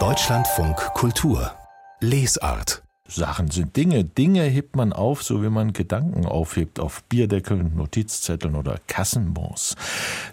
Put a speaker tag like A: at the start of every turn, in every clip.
A: Deutschlandfunk Kultur Lesart
B: Sachen sind Dinge. Dinge hebt man auf, so wie man Gedanken aufhebt, auf Bierdeckeln, Notizzetteln oder Kassenbons.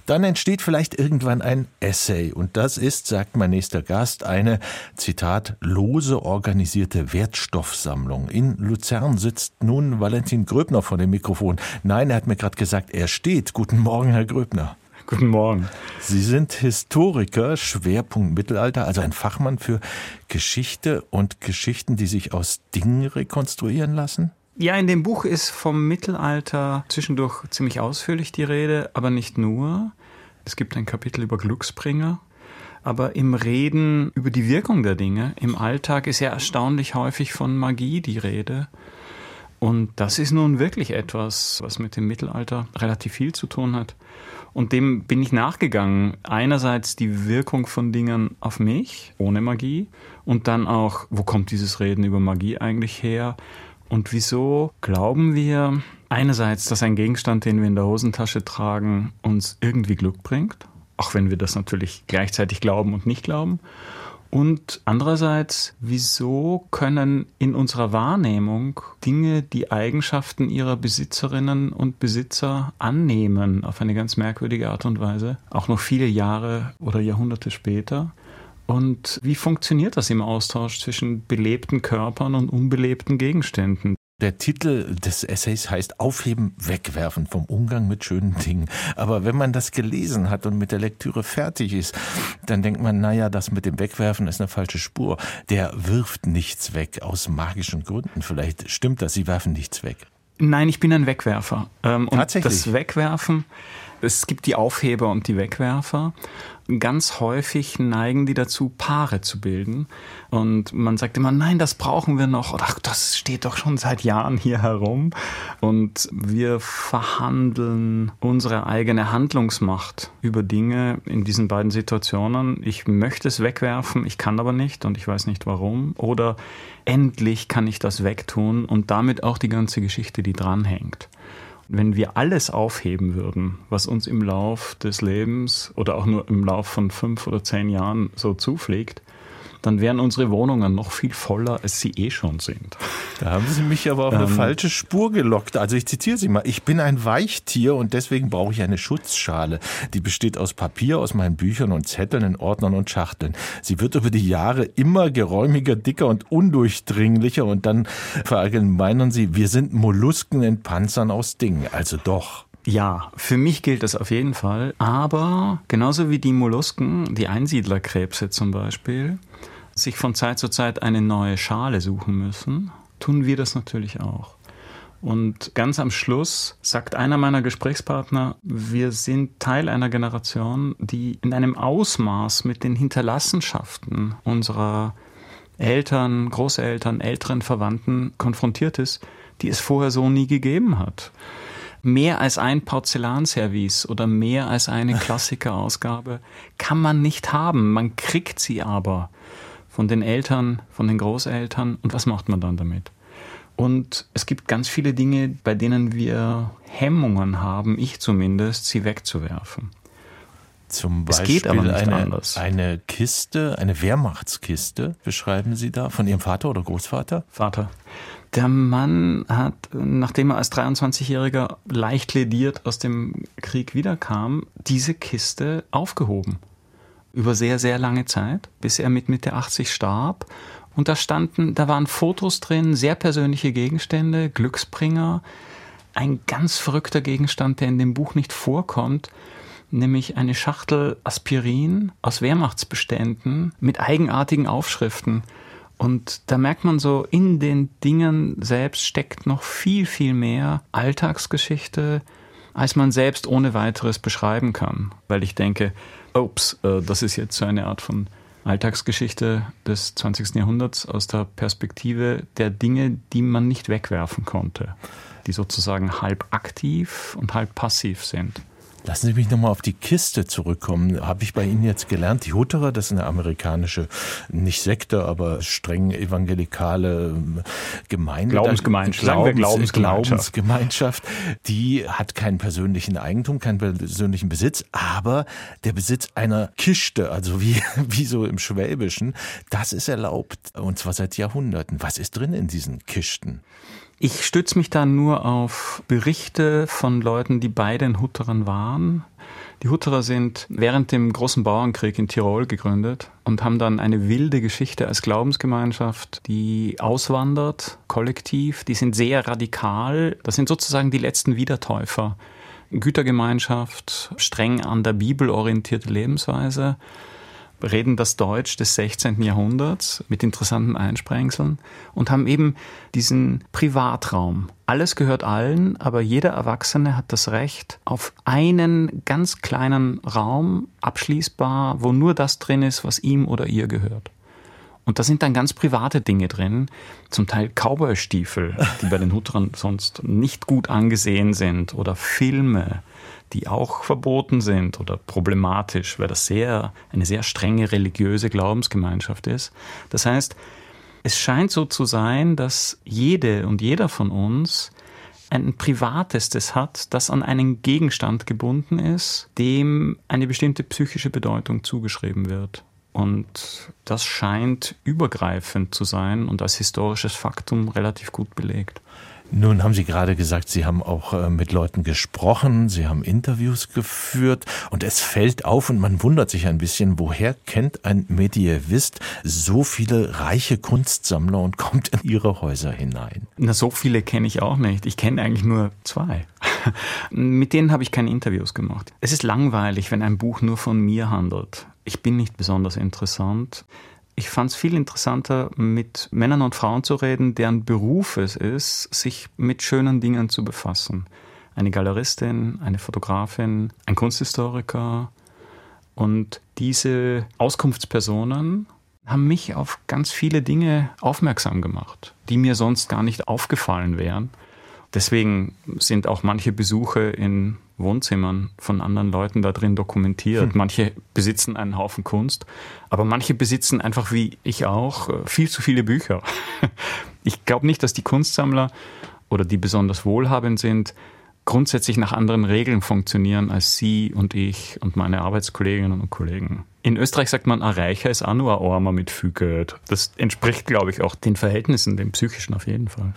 B: Dann entsteht vielleicht irgendwann ein Essay. Und das ist, sagt mein nächster Gast, eine, Zitat, lose organisierte Wertstoffsammlung. In Luzern sitzt nun Valentin Gröbner vor dem Mikrofon. Nein, er hat mir gerade gesagt, er steht. Guten Morgen, Herr Gröbner.
C: Guten Morgen.
B: Sie sind Historiker, Schwerpunkt Mittelalter, also ein Fachmann für Geschichte und Geschichten, die sich aus Dingen rekonstruieren lassen?
C: Ja, in dem Buch ist vom Mittelalter zwischendurch ziemlich ausführlich die Rede, aber nicht nur. Es gibt ein Kapitel über Glücksbringer. Aber im Reden über die Wirkung der Dinge im Alltag ist ja erstaunlich häufig von Magie die Rede. Und das ist nun wirklich etwas, was mit dem Mittelalter relativ viel zu tun hat. Und dem bin ich nachgegangen. Einerseits die Wirkung von Dingen auf mich, ohne Magie. Und dann auch, wo kommt dieses Reden über Magie eigentlich her? Und wieso glauben wir einerseits, dass ein Gegenstand, den wir in der Hosentasche tragen, uns irgendwie Glück bringt? Auch wenn wir das natürlich gleichzeitig glauben und nicht glauben. Und andererseits, wieso können in unserer Wahrnehmung Dinge die Eigenschaften ihrer Besitzerinnen und Besitzer annehmen auf eine ganz merkwürdige Art und Weise, auch noch viele Jahre oder Jahrhunderte später? Und wie funktioniert das im Austausch zwischen belebten Körpern und unbelebten Gegenständen?
B: Der Titel des Essays heißt Aufheben, Wegwerfen vom Umgang mit schönen Dingen. Aber wenn man das gelesen hat und mit der Lektüre fertig ist, dann denkt man, naja, das mit dem Wegwerfen ist eine falsche Spur. Der wirft nichts weg, aus magischen Gründen. Vielleicht stimmt das, Sie werfen nichts weg.
C: Nein, ich bin ein Wegwerfer.
B: Ähm, und Tatsächlich?
C: das Wegwerfen, es gibt die Aufheber und die Wegwerfer ganz häufig neigen die dazu, Paare zu bilden. Und man sagt immer, nein, das brauchen wir noch. Oder ach, das steht doch schon seit Jahren hier herum. Und wir verhandeln unsere eigene Handlungsmacht über Dinge in diesen beiden Situationen. Ich möchte es wegwerfen, ich kann aber nicht und ich weiß nicht warum. Oder endlich kann ich das wegtun und damit auch die ganze Geschichte, die dranhängt wenn wir alles aufheben würden, was uns im Lauf des Lebens oder auch nur im Lauf von fünf oder zehn Jahren so zufliegt, dann wären unsere Wohnungen noch viel voller, als sie eh schon sind.
B: Da haben Sie mich aber auf eine ähm, falsche Spur gelockt. Also ich zitiere Sie mal. Ich bin ein Weichtier und deswegen brauche ich eine Schutzschale. Die besteht aus Papier, aus meinen Büchern und Zetteln in Ordnern und Schachteln. Sie wird über die Jahre immer geräumiger, dicker und undurchdringlicher und dann verallgemeinern Sie, wir sind Mollusken in Panzern aus Dingen. Also doch.
C: Ja, für mich gilt das auf jeden Fall. Aber genauso wie die Mollusken, die Einsiedlerkrebse zum Beispiel, sich von Zeit zu Zeit eine neue Schale suchen müssen, tun wir das natürlich auch. Und ganz am Schluss sagt einer meiner Gesprächspartner, wir sind Teil einer Generation, die in einem Ausmaß mit den Hinterlassenschaften unserer Eltern, Großeltern, älteren Verwandten konfrontiert ist, die es vorher so nie gegeben hat mehr als ein Porzellanservice oder mehr als eine Klassikerausgabe kann man nicht haben. Man kriegt sie aber von den Eltern, von den Großeltern. Und was macht man dann damit? Und es gibt ganz viele Dinge, bei denen wir Hemmungen haben, ich zumindest, sie wegzuwerfen.
B: Zum Beispiel es geht aber nicht eine, anders. eine Kiste, eine Wehrmachtskiste, beschreiben Sie da, von Ihrem Vater oder Großvater?
C: Vater. Der Mann hat, nachdem er als 23-Jähriger leicht lediert aus dem Krieg wiederkam, diese Kiste aufgehoben. Über sehr, sehr lange Zeit, bis er mit Mitte 80 starb. Und da standen, da waren Fotos drin, sehr persönliche Gegenstände, Glücksbringer, ein ganz verrückter Gegenstand, der in dem Buch nicht vorkommt, nämlich eine Schachtel Aspirin aus Wehrmachtsbeständen mit eigenartigen Aufschriften. Und da merkt man so, in den Dingen selbst steckt noch viel, viel mehr Alltagsgeschichte, als man selbst ohne weiteres beschreiben kann. Weil ich denke, ups, äh, das ist jetzt so eine Art von Alltagsgeschichte des 20. Jahrhunderts aus der Perspektive der Dinge, die man nicht wegwerfen konnte, die sozusagen halb aktiv und halb passiv sind.
B: Lassen Sie mich nochmal auf die Kiste zurückkommen. Habe ich bei Ihnen jetzt gelernt, die Hutterer, das ist eine amerikanische, nicht Sekte, aber streng evangelikale ähm, Gemeinde.
C: Glaubensgemeinschaft.
B: Glaubens, wir Glaubensgemeinschaft. Glaubensgemeinschaft. Die hat keinen persönlichen Eigentum, keinen persönlichen Besitz, aber der Besitz einer Kiste, also wie, wie so im Schwäbischen, das ist erlaubt. Und zwar seit Jahrhunderten. Was ist drin in diesen Kisten?
C: Ich stütze mich da nur auf Berichte von Leuten, die bei den Hutterern waren. Die Hutterer sind während dem großen Bauernkrieg in Tirol gegründet und haben dann eine wilde Geschichte als Glaubensgemeinschaft, die auswandert, kollektiv. Die sind sehr radikal. Das sind sozusagen die letzten Wiedertäufer. Gütergemeinschaft, streng an der Bibel orientierte Lebensweise reden das Deutsch des 16. Jahrhunderts mit interessanten Einsprengseln und haben eben diesen Privatraum. Alles gehört allen, aber jeder Erwachsene hat das Recht auf einen ganz kleinen Raum, abschließbar, wo nur das drin ist, was ihm oder ihr gehört. Und da sind dann ganz private Dinge drin, zum Teil Cowboystiefel, die bei den Hutterern sonst nicht gut angesehen sind, oder Filme, die auch verboten sind oder problematisch, weil das sehr, eine sehr strenge religiöse Glaubensgemeinschaft ist. Das heißt, es scheint so zu sein, dass jede und jeder von uns ein Privatestes hat, das an einen Gegenstand gebunden ist, dem eine bestimmte psychische Bedeutung zugeschrieben wird. Und das scheint übergreifend zu sein und als historisches Faktum relativ gut belegt.
B: Nun haben Sie gerade gesagt, Sie haben auch äh, mit Leuten gesprochen, Sie haben Interviews geführt und es fällt auf und man wundert sich ein bisschen, woher kennt ein Medievist so viele reiche Kunstsammler und kommt in ihre Häuser hinein?
C: Na, so viele kenne ich auch nicht. Ich kenne eigentlich nur zwei. mit denen habe ich keine Interviews gemacht. Es ist langweilig, wenn ein Buch nur von mir handelt. Ich bin nicht besonders interessant. Ich fand es viel interessanter, mit Männern und Frauen zu reden, deren Beruf es ist, sich mit schönen Dingen zu befassen. Eine Galeristin, eine Fotografin, ein Kunsthistoriker. Und diese Auskunftspersonen haben mich auf ganz viele Dinge aufmerksam gemacht, die mir sonst gar nicht aufgefallen wären. Deswegen sind auch manche Besuche in Wohnzimmern von anderen Leuten da drin dokumentiert. Hm. Manche besitzen einen Haufen Kunst, aber manche besitzen einfach wie ich auch äh, viel zu viele Bücher. Ich glaube nicht, dass die Kunstsammler oder die besonders wohlhabend sind, grundsätzlich nach anderen Regeln funktionieren als Sie und ich und meine Arbeitskolleginnen und Kollegen. In Österreich sagt man, ein Reicher ist auch nur ein Armer mit Fügeld. Das entspricht, glaube ich, auch den Verhältnissen, dem psychischen auf jeden Fall.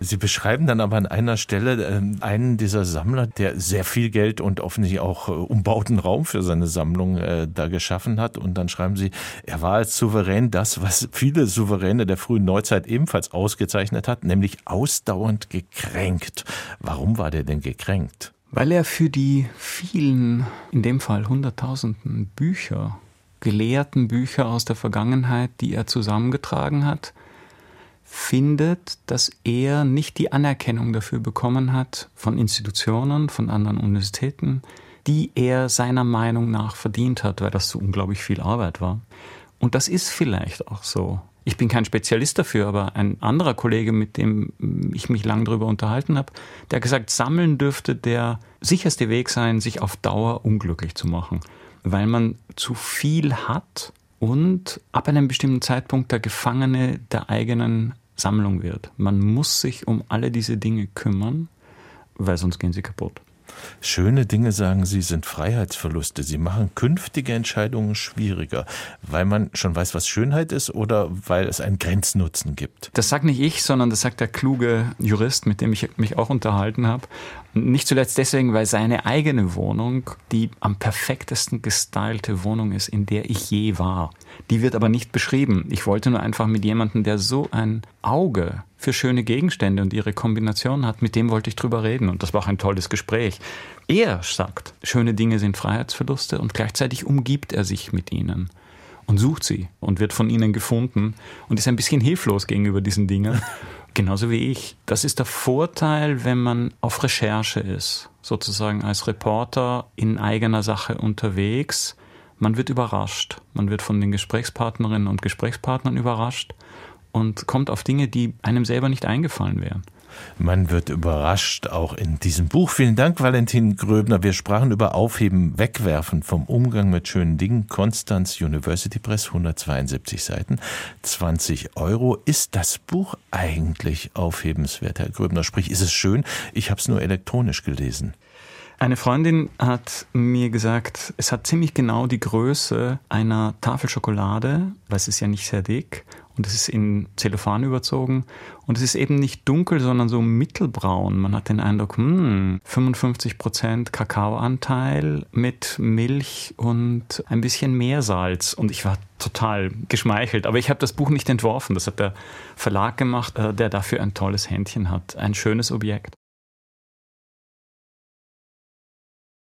B: Sie beschreiben dann aber an einer Stelle äh, einen dieser Sammler, der sehr viel Geld und offensichtlich auch äh, umbauten Raum für seine Sammlung äh, da geschaffen hat. Und dann schreiben Sie, er war als Souverän das, was viele Souveräne der frühen Neuzeit ebenfalls ausgezeichnet hat, nämlich ausdauernd gekränkt. Warum war der denn gekränkt?
C: Weil er für die vielen, in dem Fall hunderttausenden Bücher, gelehrten Bücher aus der Vergangenheit, die er zusammengetragen hat, findet, dass er nicht die Anerkennung dafür bekommen hat von Institutionen, von anderen Universitäten, die er seiner Meinung nach verdient hat, weil das so unglaublich viel Arbeit war. Und das ist vielleicht auch so. Ich bin kein Spezialist dafür, aber ein anderer Kollege, mit dem ich mich lang darüber unterhalten habe, der hat gesagt, sammeln dürfte der sicherste Weg sein, sich auf Dauer unglücklich zu machen, weil man zu viel hat und ab einem bestimmten Zeitpunkt der Gefangene der eigenen Sammlung wird. Man muss sich um alle diese Dinge kümmern, weil sonst gehen sie kaputt.
B: Schöne Dinge, sagen Sie, sind Freiheitsverluste. Sie machen künftige Entscheidungen schwieriger, weil man schon weiß, was Schönheit ist oder weil es einen Grenznutzen gibt.
C: Das sagt nicht ich, sondern das sagt der kluge Jurist, mit dem ich mich auch unterhalten habe. Nicht zuletzt deswegen, weil seine eigene Wohnung die am perfektesten gestylte Wohnung ist, in der ich je war. Die wird aber nicht beschrieben. Ich wollte nur einfach mit jemandem, der so ein Auge für schöne Gegenstände und ihre Kombination hat, mit dem wollte ich drüber reden. Und das war auch ein tolles Gespräch. Er sagt, schöne Dinge sind Freiheitsverluste und gleichzeitig umgibt er sich mit ihnen und sucht sie und wird von ihnen gefunden und ist ein bisschen hilflos gegenüber diesen Dingen. Genauso wie ich. Das ist der Vorteil, wenn man auf Recherche ist, sozusagen als Reporter in eigener Sache unterwegs. Man wird überrascht. Man wird von den Gesprächspartnerinnen und Gesprächspartnern überrascht und kommt auf Dinge, die einem selber nicht eingefallen wären.
B: Man wird überrascht, auch in diesem Buch. Vielen Dank, Valentin Gröbner. Wir sprachen über Aufheben, Wegwerfen vom Umgang mit schönen Dingen. Konstanz University Press, 172 Seiten, 20 Euro. Ist das Buch eigentlich aufhebenswert, Herr Gröbner? Sprich, ist es schön? Ich habe es nur elektronisch gelesen.
C: Eine Freundin hat mir gesagt, es hat ziemlich genau die Größe einer Tafel Schokolade, weil es ist ja nicht sehr dick und es ist in Zellophan überzogen und es ist eben nicht dunkel, sondern so mittelbraun. Man hat den Eindruck, hm, 55% Kakaoanteil mit Milch und ein bisschen Meersalz und ich war total geschmeichelt. Aber ich habe das Buch nicht entworfen, das hat der Verlag gemacht, äh, der dafür ein tolles Händchen hat. Ein schönes Objekt.